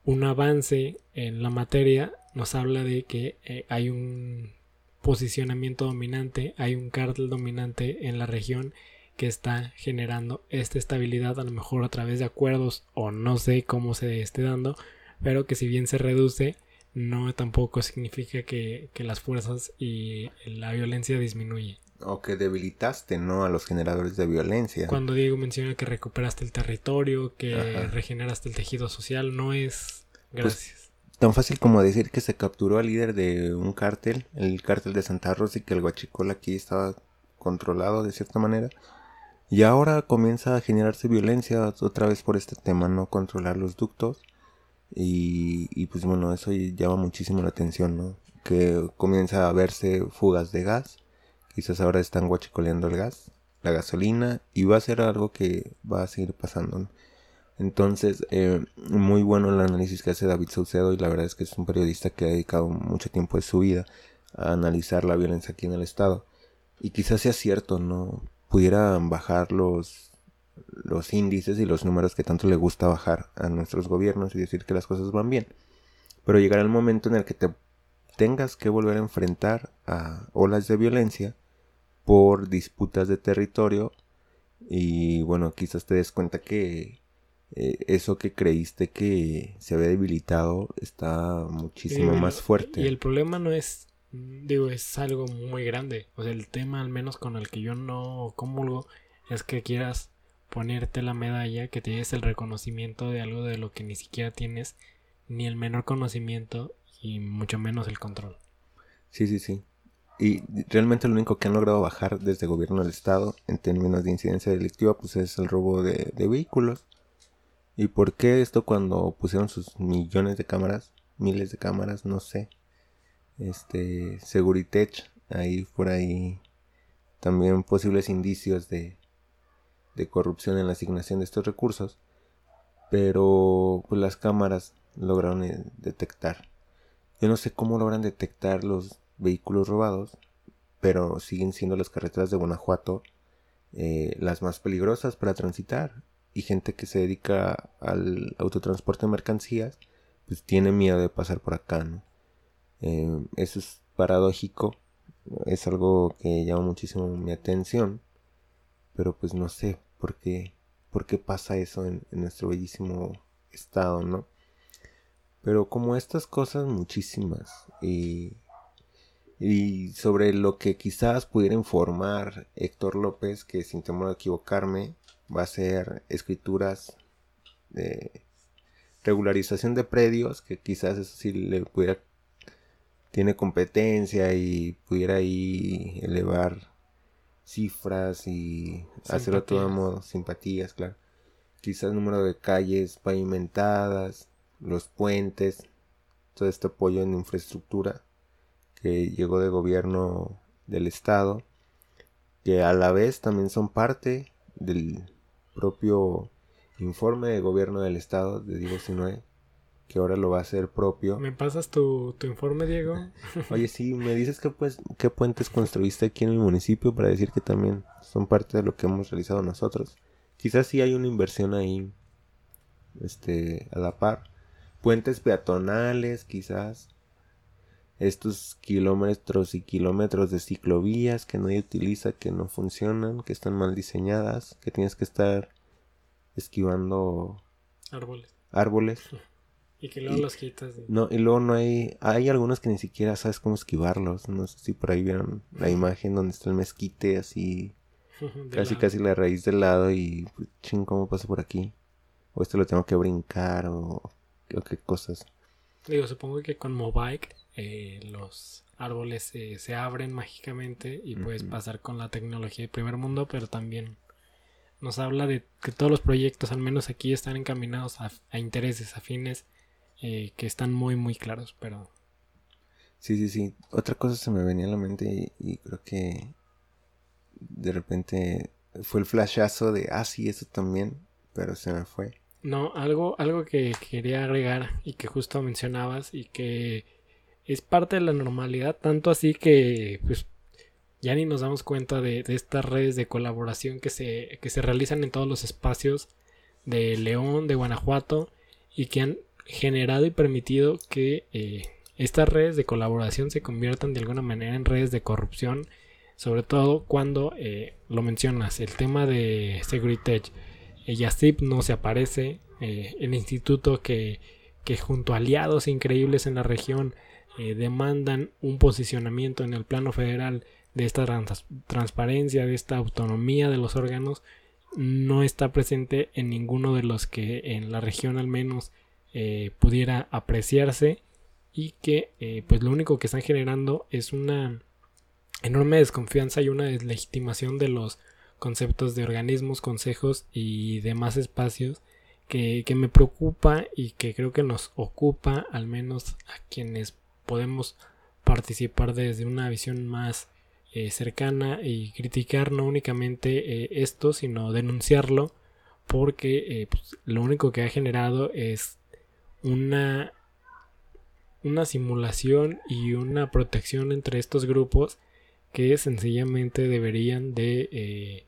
un avance en la materia nos habla de que eh, hay un posicionamiento dominante, hay un cártel dominante en la región que está generando esta estabilidad a lo mejor a través de acuerdos o no sé cómo se esté dando, pero que si bien se reduce, no tampoco significa que, que las fuerzas y la violencia disminuye. O que debilitaste, ¿no? A los generadores de violencia. Cuando Diego menciona que recuperaste el territorio, que Ajá. regeneraste el tejido social, no es gracias. Tan fácil como decir que se capturó al líder de un cártel, el cártel de Santa Rosa, y que el guachicol aquí estaba controlado de cierta manera. Y ahora comienza a generarse violencia otra vez por este tema, no controlar los ductos. Y, y pues bueno, eso llama muchísimo la atención, ¿no? Que comienza a verse fugas de gas. Quizás ahora están guachicoleando el gas, la gasolina, y va a ser algo que va a seguir pasando. Entonces, eh, muy bueno el análisis que hace David Saucedo y la verdad es que es un periodista que ha dedicado mucho tiempo de su vida a analizar la violencia aquí en el estado. Y quizás sea cierto, ¿no? Pudieran bajar los, los índices y los números que tanto le gusta bajar a nuestros gobiernos y decir que las cosas van bien. Pero llegará el momento en el que te tengas que volver a enfrentar a olas de violencia por disputas de territorio y bueno, quizás te des cuenta que eh, eso que creíste que se había debilitado está muchísimo más fuerte. Y el problema no es, digo, es algo muy grande. O sea, el tema al menos con el que yo no comulgo es que quieras ponerte la medalla, que te des el reconocimiento de algo de lo que ni siquiera tienes ni el menor conocimiento y mucho menos el control. Sí, sí, sí. Y realmente lo único que han logrado bajar desde el gobierno del estado en términos de incidencia delictiva pues es el robo de, de vehículos. ¿Y por qué esto cuando pusieron sus millones de cámaras, miles de cámaras, no sé? Este, Seguritech, ahí por ahí también posibles indicios de, de corrupción en la asignación de estos recursos. Pero pues las cámaras lograron eh, detectar. Yo no sé cómo logran detectar los vehículos robados, pero siguen siendo las carreteras de Guanajuato eh, las más peligrosas para transitar. Y gente que se dedica al autotransporte de mercancías, pues tiene miedo de pasar por acá, ¿no? Eh, eso es paradójico, es algo que llama muchísimo mi atención, pero pues no sé por qué, por qué pasa eso en, nuestro bellísimo estado, ¿no? Pero como estas cosas muchísimas y, y sobre lo que quizás pudiera informar Héctor López, que sin temor a equivocarme, va a ser escrituras de regularización de predios, que quizás eso sí le pudiera, tiene competencia y pudiera ahí elevar cifras y hacerlo todo modo, simpatías, claro. Quizás número de calles pavimentadas, los puentes, todo este apoyo en infraestructura que llegó de gobierno del estado, que a la vez también son parte del propio informe de gobierno del estado de Diego Sinue, que ahora lo va a hacer propio. ¿Me pasas tu, informe, Diego? Oye, sí, me dices que pues qué puentes construiste aquí en mi municipio para decir que también son parte de lo que hemos realizado nosotros. Quizás sí hay una inversión ahí, este, a la par. Puentes peatonales, quizás. Estos kilómetros y kilómetros de ciclovías que nadie utiliza, que no funcionan, que están mal diseñadas, que tienes que estar esquivando árboles. Árboles. Y que luego los quitas. No, y luego no hay. Hay algunos que ni siquiera sabes cómo esquivarlos. No sé si por ahí vieron la imagen donde está el mezquite así. casi, casi la raíz del lado y. Pues, ching, ¿cómo pasa por aquí? O esto lo tengo que brincar o. o qué cosas. Digo, supongo que con Mobike eh, los árboles eh, se abren mágicamente y puedes pasar con la tecnología de primer mundo, pero también nos habla de que todos los proyectos, al menos aquí, están encaminados a, intereses afines eh, que están muy, muy claros, pero... Sí, sí, sí. Otra cosa se me venía a la mente y, creo que de repente fue el flashazo de, ah, sí, eso también, pero se me fue. No, algo, algo que quería agregar y que justo mencionabas y que es parte de la normalidad, tanto así que pues ya ni nos damos cuenta de, estas redes de colaboración que se, que se realizan en todos los espacios de León, de Guanajuato y que han generado y permitido que eh, estas redes de colaboración se conviertan de alguna manera en redes de corrupción, sobre todo cuando eh, lo mencionas, el tema de Seguritech, Yasip no se aparece, eh, el instituto que, que junto a aliados increíbles en la región demandan un posicionamiento en el plano federal de esta transparencia, de esta autonomía de los órganos, no está presente en ninguno de los que en la región al menos eh, pudiera apreciarse y que eh, pues lo único que están generando es una enorme desconfianza y una deslegitimación de los conceptos de organismos, consejos y demás espacios que, que me preocupa y que creo que nos ocupa al menos a quienes podemos participar desde una visión más eh, cercana y criticar no únicamente eh, esto, sino denunciarlo, porque eh, pues, lo único que ha generado es una, una simulación y una protección entre estos grupos que sencillamente deberían de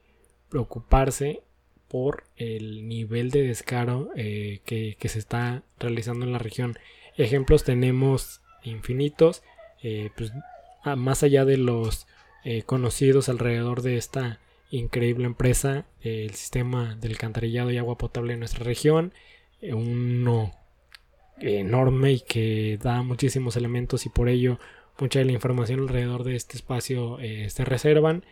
preocuparse por el nivel de descaro que, se está realizando en la región. Ejemplos tenemos infinitos, pues, más allá de los eh, conocidos alrededor de esta increíble empresa, el sistema del alcantarillado y agua potable en nuestra región, eh, uno enorme y que da muchísimos elementos y por ello mucha de la información alrededor de este espacio eh, se reservan,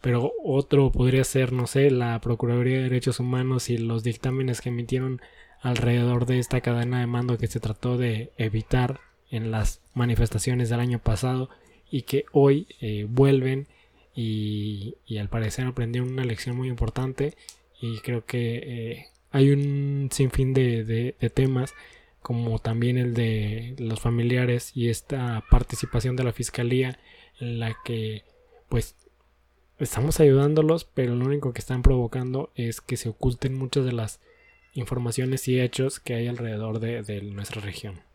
pero otro podría ser, no sé, la Procuraduría de Derechos Humanos y los dictámenes que emitieron alrededor de esta cadena de mando que se trató de evitar en las manifestaciones del año pasado y que hoy eh, vuelven y, al parecer aprendieron una lección muy importante y creo que eh, hay un sinfín de, de, temas como también el de los familiares y esta participación de la fiscalía en la que pues estamos ayudándolos pero lo único que están provocando es que se oculten muchas de las informaciones y hechos que hay alrededor de, de nuestra región.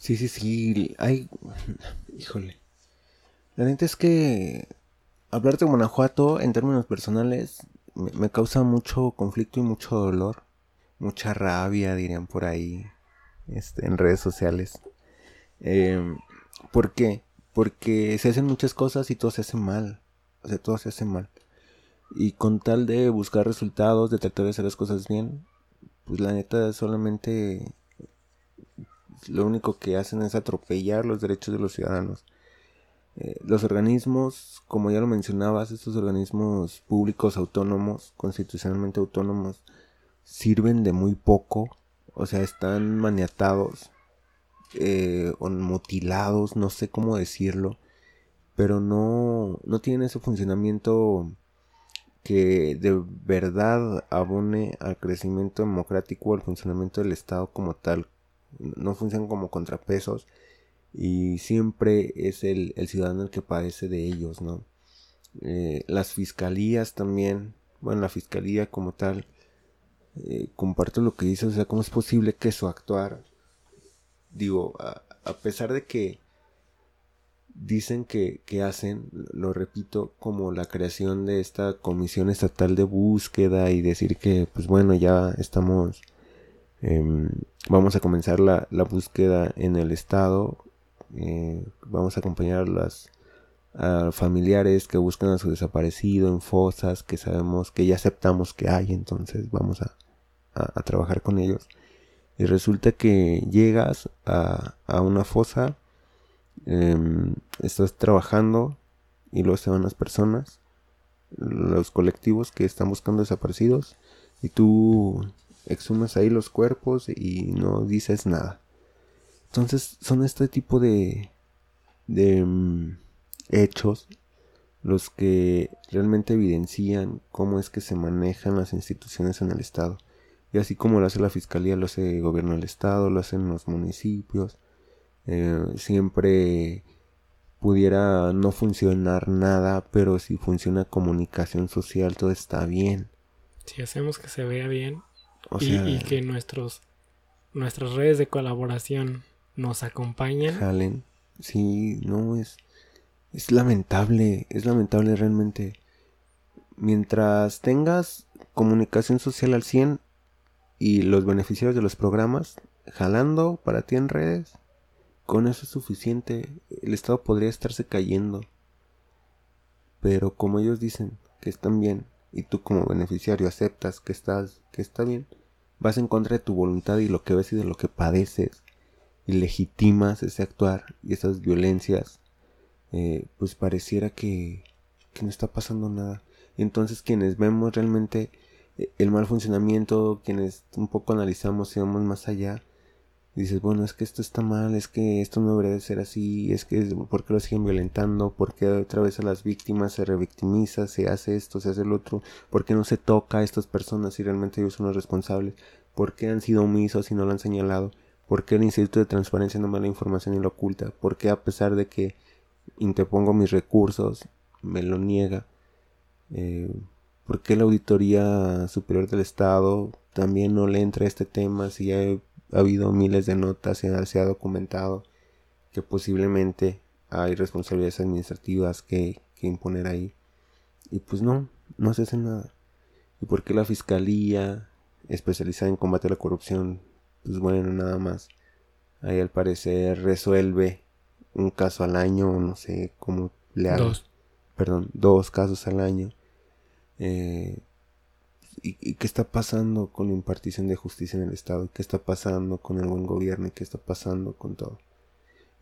Sí, sí, sí. Hay. Híjole. La neta es que hablar de Guanajuato en términos personales me, causa mucho conflicto y mucho dolor. Mucha rabia, dirían por ahí. este, en redes sociales. Em, ¿Por qué? Porque se hacen muchas cosas y todo se hace mal. O sea, todo se hace mal. Y con tal de buscar resultados, de tratar de hacer las cosas bien, pues la neta solamente lo único que hacen es atropellar los derechos de los ciudadanos. Eh, los organismos, como ya lo mencionabas, estos organismos públicos autónomos, constitucionalmente autónomos, sirven de muy poco, o sea, están maniatados eh, o mutilados, no sé cómo decirlo, pero no, no tienen ese funcionamiento que de verdad abone al crecimiento democrático, al funcionamiento del Estado como tal. No funcionan como contrapesos y siempre es el, ciudadano el que padece de ellos, ¿no? Eh, las fiscalías también, bueno, la fiscalía como tal, eh, comparto lo que dice, o sea, ¿cómo es posible que su actuar, digo, a pesar de que dicen que, hacen, lo repito, como la creación de esta comisión estatal de búsqueda y decir que, pues bueno, ya estamos, em, vamos a comenzar la, búsqueda en el estado, eh, vamos a acompañar a las familiares que buscan a su desaparecido en fosas que sabemos que ya aceptamos que hay, entonces vamos a, a, trabajar con ellos. Y resulta que llegas a, a una fosa Em, estás trabajando y luego se van las personas, los colectivos que están buscando desaparecidos y tú exhumas ahí los cuerpos y no dices nada. Entonces son este tipo de, de em, hechos los que realmente evidencian cómo es que se manejan las instituciones en el Estado. Y así como lo hace la Fiscalía, lo hace el gobierno del Estado, lo hacen los municipios, eh, siempre pudiera no funcionar nada, pero si funciona comunicación social todo está bien. Si hacemos que se vea bien y, que nuestros nuestras redes de colaboración nos acompañen. Jalen. Sí, no es es lamentable, es lamentable realmente. Mientras tengas comunicación social al 100 y los beneficiarios de los programas jalando para ti en redes, con eso es suficiente. El Estado podría estarse cayendo. Pero como ellos dicen que están bien y tú como beneficiario aceptas que estás que está bien, vas en contra de tu voluntad y lo que ves y de lo que padeces y legitimas ese actuar y esas violencias, eh, pues pareciera que, que no está pasando nada. Entonces quienes vemos realmente eh, el mal funcionamiento, quienes un poco analizamos y vamos más allá, dices, bueno, es que esto está mal, es que esto no debería de ser así, es que ¿por qué lo siguen violentando? ¿Por qué otra vez a las víctimas se revictimiza, se hace esto, se hace el otro? ¿Por qué no se toca a estas personas si realmente ellos son los responsables? ¿Por qué han sido omisos y no lo han señalado? ¿Por qué el Instituto de Transparencia no me da la información y lo oculta? ¿Por qué a pesar de que interpongo mis recursos, me lo niega? Eh, ¿Por qué la Auditoría Superior del Estado también no le entra a este tema si hay ha habido miles de notas, se ha, documentado que posiblemente hay responsabilidades administrativas que, imponer ahí. Y pues no, no se hace nada. ¿Y por qué la fiscalía especializada en combate a la corrupción? Pues bueno, nada más. Ahí al parecer resuelve un caso al año, no sé cómo le hago. Dos. Perdón, dos casos al año. Eh, ¿Y, qué está pasando con la impartición de justicia en el Estado? ¿Qué está pasando con el buen gobierno? ¿Y qué está pasando con todo?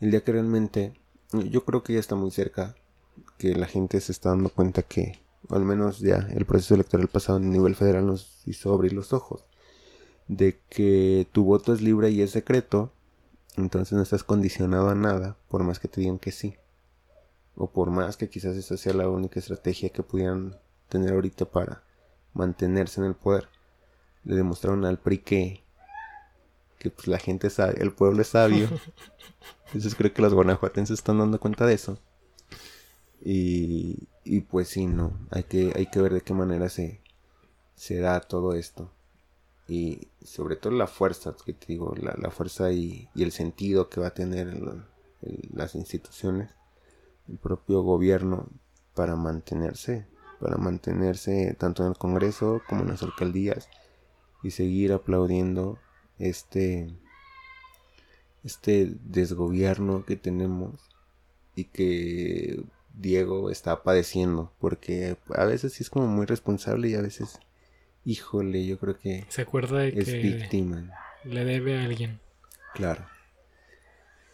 El día que realmente, yo creo que ya está muy cerca, que la gente se está dando cuenta que, al menos ya el proceso electoral pasado a nivel federal nos hizo abrir los ojos, de que tu voto es libre y es secreto, entonces no estás condicionado a nada, por más que te digan que sí. O por más que quizás esa sea la única estrategia que pudieran tener ahorita para mantenerse en el poder. Le demostraron al PRI que, que pues, la gente sabe, el pueblo es sabio. Entonces creo que los guanajuatenses están dando cuenta de eso. Y, y pues sí, no, hay que, hay que ver de qué manera se, se da todo esto. Y sobre todo la fuerza, que te digo, la, fuerza y, y, el sentido que va a tener las instituciones, el propio gobierno para mantenerse para mantenerse tanto en el Congreso como en las alcaldías y seguir aplaudiendo este este desgobierno que tenemos y que Diego está padeciendo, porque a veces sí es como muy responsable y a veces, híjole, yo creo que Se acuerda de es que víctima. le debe a alguien. Claro.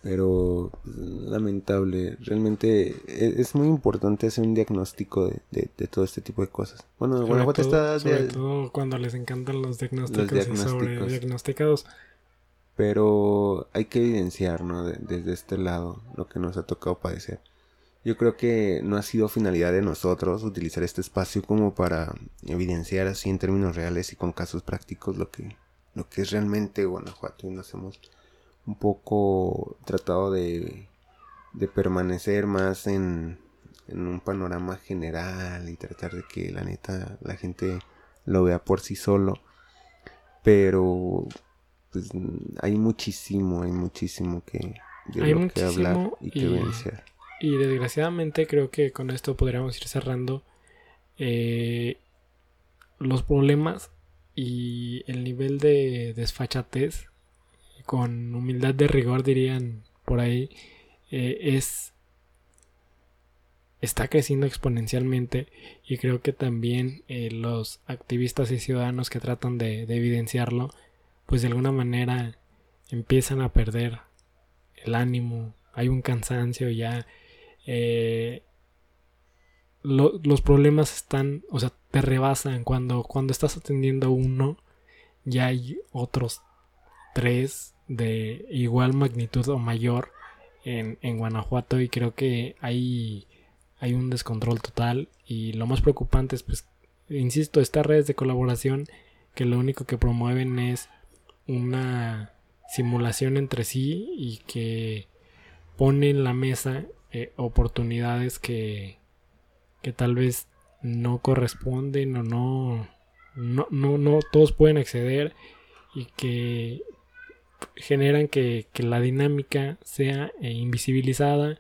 Pero pues, lamentable, realmente e- es muy importante hacer un diagnóstico de, de- de todo este tipo de cosas. Bueno, Sobre Guanajuato todo- está... sobre todo cuando les encantan los diagnósticos, y diagnósticos. sobre diagnosticados. pero hay que evidenciar, ¿no? De- desde este lado lo que nos ha tocado padecer. Yo creo que no ha sido finalidad de nosotros utilizar este espacio como para evidenciar así en términos reales y con casos prácticos lo que, lo que es realmente Guanajuato y nos hemos un poco tratado de, de permanecer más en, en un panorama general y tratar de que la neta la gente lo vea por sí solo. Pero pues hay muchísimo, hay muchísimo que, de Hay lo que hablar y que y- evidenciar. Y desgraciadamente creo que con esto podríamos ir cerrando eh, los problemas y el nivel de desfachatez, con humildad de rigor dirían por ahí, eh, es está creciendo exponencialmente y creo que también eh, los activistas y ciudadanos que tratan de, de evidenciarlo, pues de alguna manera empiezan a perder el ánimo, hay un cansancio ya eh, lo- los problemas están, o sea, te rebasan cuando, cuando estás atendiendo uno, ya hay otros tres de igual magnitud o mayor en, en Guanajuato y creo que hay, hay un descontrol total y lo más preocupante es, pues, insisto, estas redes de colaboración que lo único que promueven es una simulación entre sí y que pone en la mesa eh, oportunidades que, que tal vez no corresponden o no, no, no, no todos pueden acceder y que generan que, que la dinámica sea eh, invisibilizada,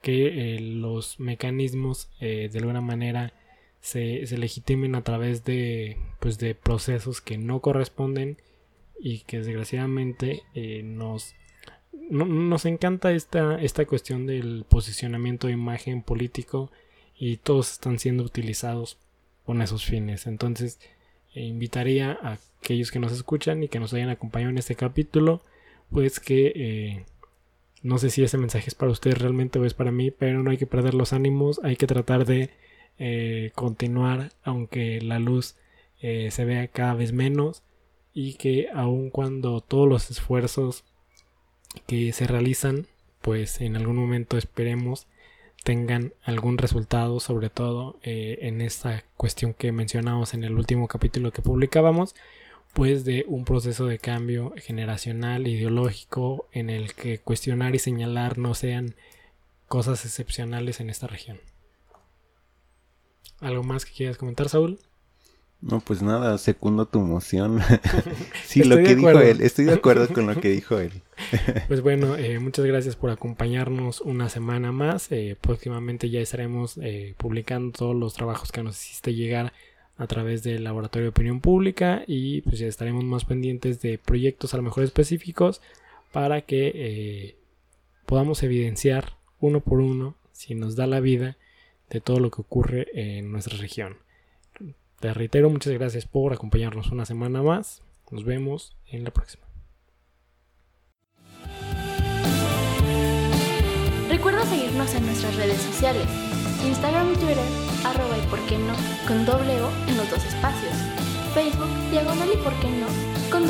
que eh, los mecanismos eh, de alguna manera se, se legitimen a través de, pues, de procesos que no corresponden y que desgraciadamente nos no- nos encanta esta, esta cuestión del posicionamiento de imagen político y todos están siendo utilizados con esos fines. Entonces, invitaría a aquellos que nos escuchan y que nos hayan acompañado en este capítulo, pues que eh, no sé si ese mensaje es para ustedes realmente o es para mí, pero no hay que perder los ánimos, hay que tratar de eh, continuar aunque la luz eh, se vea cada vez menos y que aun cuando todos los esfuerzos que se realizan, pues en algún momento esperemos tengan algún resultado, sobre todo eh, en esta cuestión que mencionamos en el último capítulo que publicábamos, pues de un proceso de cambio generacional, ideológico, en el que cuestionar y señalar no sean cosas excepcionales en esta región. ¿Algo más que quieras comentar, Saúl? No, pues nada, secundo tu moción. sí, Estoy lo que dijo él, estoy de acuerdo con lo que dijo él. Pues bueno, eh, muchas gracias por acompañarnos una semana más. Eh, próximamente ya estaremos eh, publicando todos los trabajos que nos hiciste llegar a través del Laboratorio de Opinión Pública y pues ya estaremos más pendientes de proyectos a lo mejor específicos para que eh, podamos evidenciar uno por uno, si nos da la vida, de todo lo que ocurre en nuestra región. Te reitero, muchas gracias por acompañarnos una semana más. Nos vemos en la próxima. Recuerda seguirnos en nuestras redes sociales, Instagram y Twitter, arroba y por qué no, con doble O en los dos espacios, Facebook, diagonal y por qué no, con